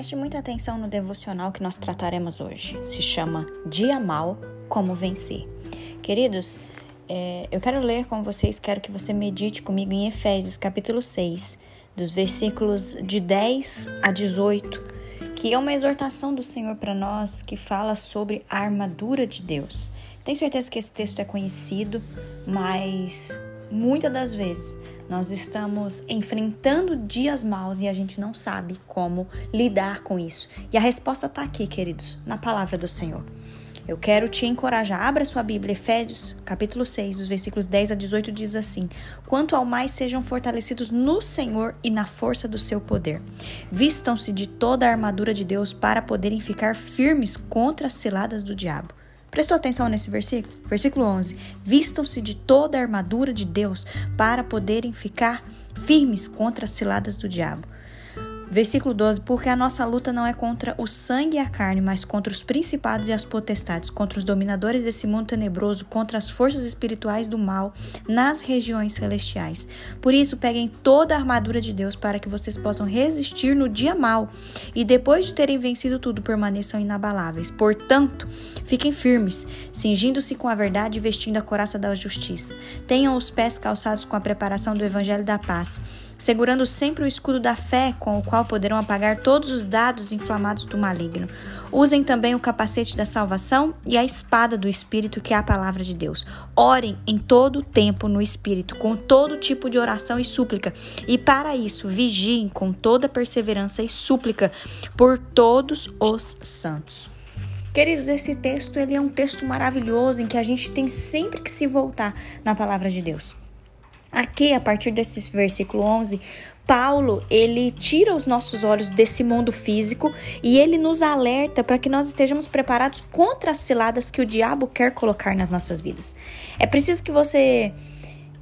Preste muita atenção no devocional que nós trataremos hoje. Se chama Dia Mal, Como Vencer. Queridos, é, eu quero ler com vocês, quero que você medite comigo em Efésios capítulo 6, dos versículos de 10 a 18, que é uma exortação do Senhor para nós que fala sobre a armadura de Deus. Tenho certeza que esse texto é conhecido, mas muitas das vezes nós estamos enfrentando dias maus e a gente não sabe como lidar com isso. E a resposta está aqui, queridos, na palavra do Senhor. Eu quero te encorajar. Abra sua Bíblia, Efésios, capítulo 6, os versículos 10 a 18 diz assim: Quanto ao mais sejam fortalecidos no Senhor e na força do seu poder. Vistam-se de toda a armadura de Deus para poderem ficar firmes contra as ciladas do diabo. Prestou atenção nesse versículo? Versículo 11: Vistam-se de toda a armadura de Deus para poderem ficar firmes contra as ciladas do diabo. Versículo 12: Porque a nossa luta não é contra o sangue e a carne, mas contra os principados e as potestades, contra os dominadores desse mundo tenebroso, contra as forças espirituais do mal nas regiões celestiais. Por isso, peguem toda a armadura de Deus para que vocês possam resistir no dia mal e depois de terem vencido tudo, permaneçam inabaláveis. Portanto, fiquem firmes, cingindo-se com a verdade e vestindo a coraça da justiça. Tenham os pés calçados com a preparação do evangelho da paz segurando sempre o escudo da fé, com o qual poderão apagar todos os dados inflamados do maligno. Usem também o capacete da salvação e a espada do Espírito, que é a palavra de Deus. Orem em todo o tempo no Espírito, com todo tipo de oração e súplica. E para isso, vigiem com toda perseverança e súplica por todos os santos. Queridos, esse texto ele é um texto maravilhoso em que a gente tem sempre que se voltar na palavra de Deus. Aqui, a partir desse versículo 11, Paulo, ele tira os nossos olhos desse mundo físico e ele nos alerta para que nós estejamos preparados contra as ciladas que o diabo quer colocar nas nossas vidas. É preciso que você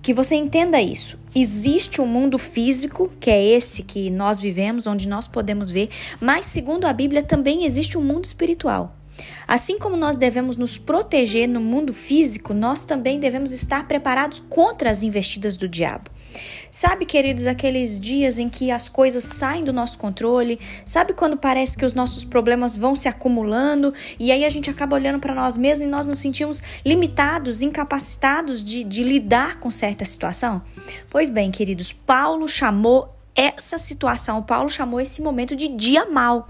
que você entenda isso. Existe um mundo físico, que é esse que nós vivemos, onde nós podemos ver, mas segundo a Bíblia também existe um mundo espiritual. Assim como nós devemos nos proteger no mundo físico, nós também devemos estar preparados contra as investidas do diabo. Sabe, queridos, aqueles dias em que as coisas saem do nosso controle? Sabe quando parece que os nossos problemas vão se acumulando e aí a gente acaba olhando para nós mesmos e nós nos sentimos limitados, incapacitados de, de lidar com certa situação? Pois bem, queridos, Paulo chamou essa situação, Paulo chamou esse momento de dia mal.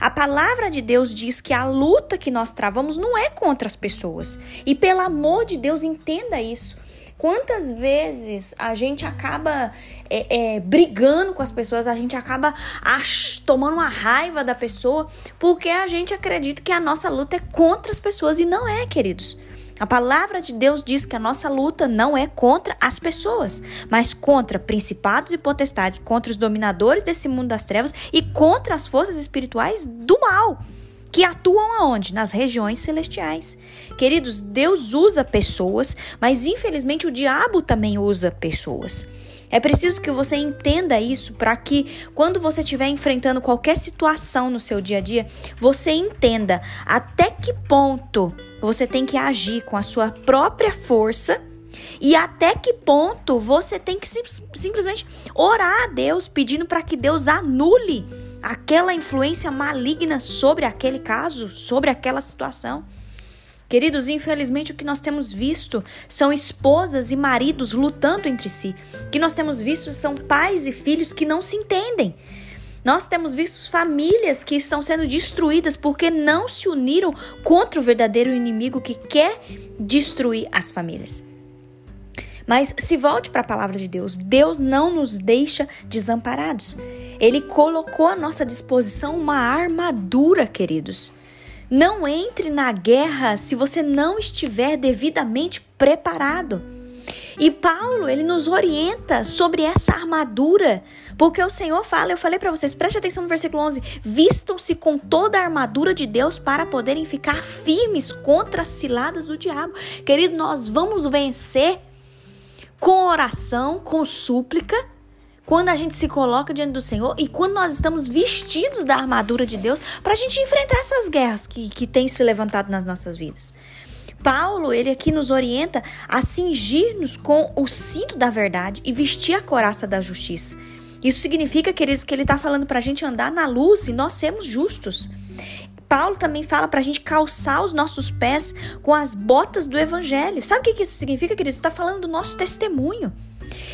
A palavra de Deus diz que a luta que nós travamos não é contra as pessoas. E pelo amor de Deus, entenda isso. Quantas vezes a gente acaba é, é, brigando com as pessoas, a gente acaba ach, tomando uma raiva da pessoa, porque a gente acredita que a nossa luta é contra as pessoas e não é, queridos. A palavra de Deus diz que a nossa luta não é contra as pessoas, mas contra principados e potestades, contra os dominadores desse mundo das trevas e contra as forças espirituais do mal que atuam aonde? Nas regiões celestiais. Queridos, Deus usa pessoas, mas infelizmente o diabo também usa pessoas. É preciso que você entenda isso para que quando você estiver enfrentando qualquer situação no seu dia a dia, você entenda até que ponto você tem que agir com a sua própria força e até que ponto você tem que sim, simplesmente orar a Deus pedindo para que Deus anule aquela influência maligna sobre aquele caso, sobre aquela situação. Queridos, infelizmente o que nós temos visto são esposas e maridos lutando entre si. O que nós temos visto são pais e filhos que não se entendem. Nós temos visto famílias que estão sendo destruídas porque não se uniram contra o verdadeiro inimigo que quer destruir as famílias. Mas se volte para a palavra de Deus, Deus não nos deixa desamparados. Ele colocou à nossa disposição uma armadura, queridos. Não entre na guerra se você não estiver devidamente preparado. E Paulo, ele nos orienta sobre essa armadura, porque o Senhor fala, eu falei para vocês, preste atenção no versículo 11: vistam-se com toda a armadura de Deus para poderem ficar firmes contra as ciladas do diabo. Querido, nós vamos vencer com oração, com súplica quando a gente se coloca diante do Senhor e quando nós estamos vestidos da armadura de Deus para a gente enfrentar essas guerras que, que têm se levantado nas nossas vidas. Paulo, ele aqui nos orienta a cingir-nos com o cinto da verdade e vestir a coraça da justiça. Isso significa, queridos, que ele está falando para a gente andar na luz e nós sermos justos. Paulo também fala para a gente calçar os nossos pés com as botas do evangelho. Sabe o que isso significa, queridos? Está falando do nosso testemunho.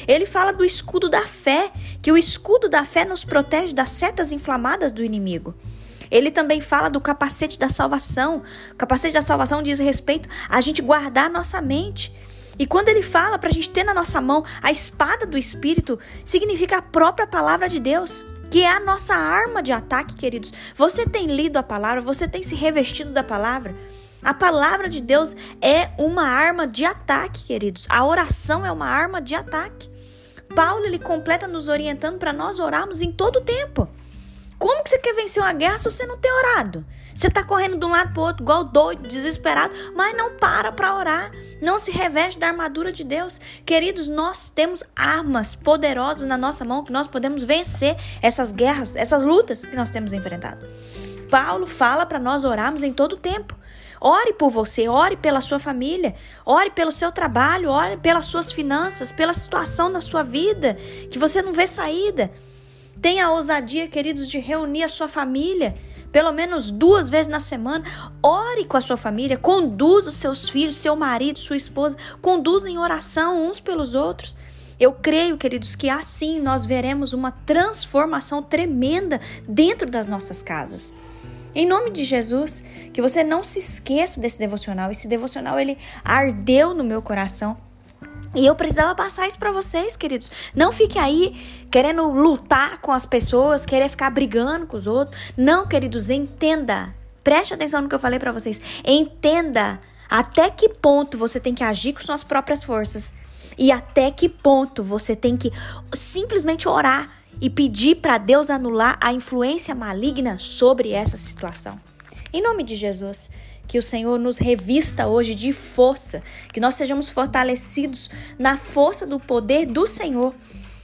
Ele fala do escudo da fé, que o escudo da fé nos protege das setas inflamadas do inimigo. Ele também fala do capacete da salvação. O capacete da salvação diz respeito a gente guardar a nossa mente. E quando ele fala para a gente ter na nossa mão a espada do Espírito, significa a própria palavra de Deus, que é a nossa arma de ataque, queridos. Você tem lido a palavra, você tem se revestido da palavra. A palavra de Deus é uma arma de ataque, queridos. A oração é uma arma de ataque. Paulo ele completa nos orientando para nós orarmos em todo o tempo. Como que você quer vencer uma guerra se você não tem orado? Você está correndo de um lado para o outro, igual doido, desesperado, mas não para para orar. Não se reveste da armadura de Deus. Queridos, nós temos armas poderosas na nossa mão que nós podemos vencer essas guerras, essas lutas que nós temos enfrentado. Paulo fala para nós orarmos em todo o tempo. Ore por você, ore pela sua família, ore pelo seu trabalho, ore pelas suas finanças, pela situação na sua vida que você não vê saída. Tenha a ousadia, queridos, de reunir a sua família pelo menos duas vezes na semana. Ore com a sua família, conduza os seus filhos, seu marido, sua esposa, conduza em oração uns pelos outros. Eu creio, queridos, que assim nós veremos uma transformação tremenda dentro das nossas casas. Em nome de Jesus, que você não se esqueça desse devocional. Esse devocional ele ardeu no meu coração. E eu precisava passar isso para vocês, queridos. Não fique aí querendo lutar com as pessoas, querer ficar brigando com os outros. Não, queridos, entenda. Preste atenção no que eu falei para vocês. Entenda até que ponto você tem que agir com suas próprias forças e até que ponto você tem que simplesmente orar e pedir para Deus anular a influência maligna sobre essa situação. Em nome de Jesus, que o Senhor nos revista hoje de força, que nós sejamos fortalecidos na força do poder do Senhor.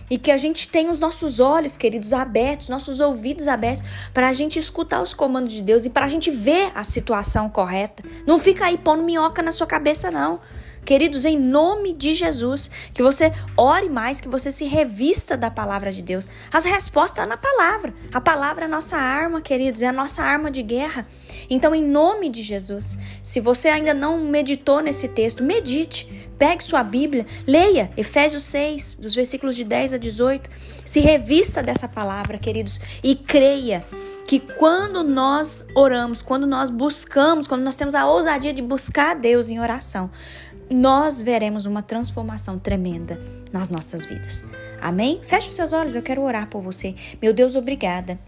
E que a gente tenha os nossos olhos, queridos, abertos, nossos ouvidos abertos, para a gente escutar os comandos de Deus e para a gente ver a situação correta. Não fica aí pondo minhoca na sua cabeça, não. Queridos, em nome de Jesus, que você ore mais, que você se revista da palavra de Deus. As respostas estão na palavra. A palavra é a nossa arma, queridos, é a nossa arma de guerra. Então, em nome de Jesus, se você ainda não meditou nesse texto, medite. Pegue sua Bíblia, leia Efésios 6, dos versículos de 10 a 18. Se revista dessa palavra, queridos, e creia que quando nós oramos, quando nós buscamos, quando nós temos a ousadia de buscar a Deus em oração, nós veremos uma transformação tremenda nas nossas vidas. Amém? Feche os seus olhos, eu quero orar por você. Meu Deus, obrigada.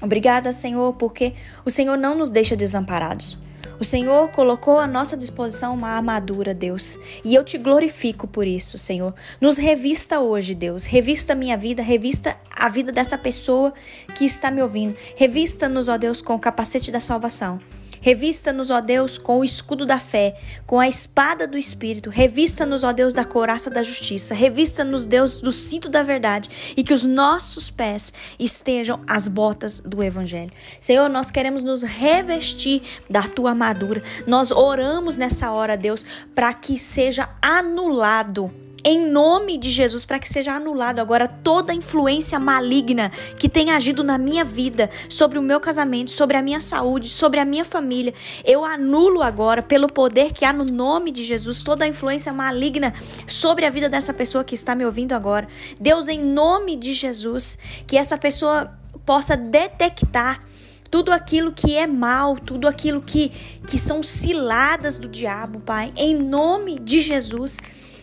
Obrigada, Senhor, porque o Senhor não nos deixa desamparados. O Senhor colocou à nossa disposição uma armadura, Deus, e eu te glorifico por isso, Senhor. Nos revista hoje, Deus. Revista minha vida, revista a vida dessa pessoa que está me ouvindo. Revista-nos, ó Deus, com o capacete da salvação. Revista-nos, ó Deus, com o escudo da fé, com a espada do Espírito. Revista-nos, ó Deus, da couraça da justiça. Revista-nos, Deus, do cinto da verdade. E que os nossos pés estejam as botas do Evangelho. Senhor, nós queremos nos revestir da tua armadura. Nós oramos nessa hora, Deus, para que seja anulado em nome de Jesus, para que seja anulado agora toda influência maligna que tem agido na minha vida, sobre o meu casamento, sobre a minha saúde, sobre a minha família. Eu anulo agora, pelo poder que há no nome de Jesus, toda a influência maligna sobre a vida dessa pessoa que está me ouvindo agora. Deus, em nome de Jesus, que essa pessoa possa detectar tudo aquilo que é mal, tudo aquilo que, que são ciladas do diabo, Pai, em nome de Jesus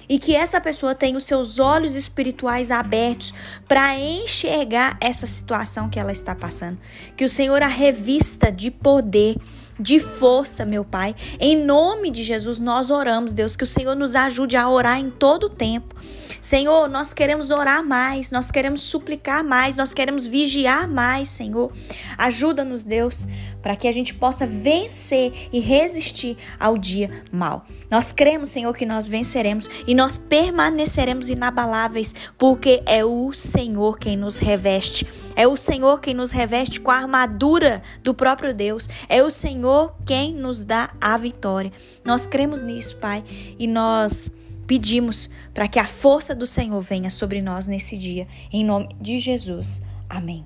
e que essa pessoa tenha os seus olhos espirituais abertos para enxergar essa situação que ela está passando. Que o Senhor a revista de poder de força, meu Pai. Em nome de Jesus, nós oramos, Deus, que o Senhor nos ajude a orar em todo o tempo. Senhor, nós queremos orar mais, nós queremos suplicar mais, nós queremos vigiar mais, Senhor. Ajuda-nos, Deus, para que a gente possa vencer e resistir ao dia mal. Nós cremos, Senhor, que nós venceremos e nós permaneceremos inabaláveis, porque é o Senhor quem nos reveste. É o Senhor quem nos reveste com a armadura do próprio Deus. É o Senhor quem nos dá a vitória. Nós cremos nisso, Pai, e nós pedimos para que a força do Senhor venha sobre nós nesse dia, em nome de Jesus. Amém.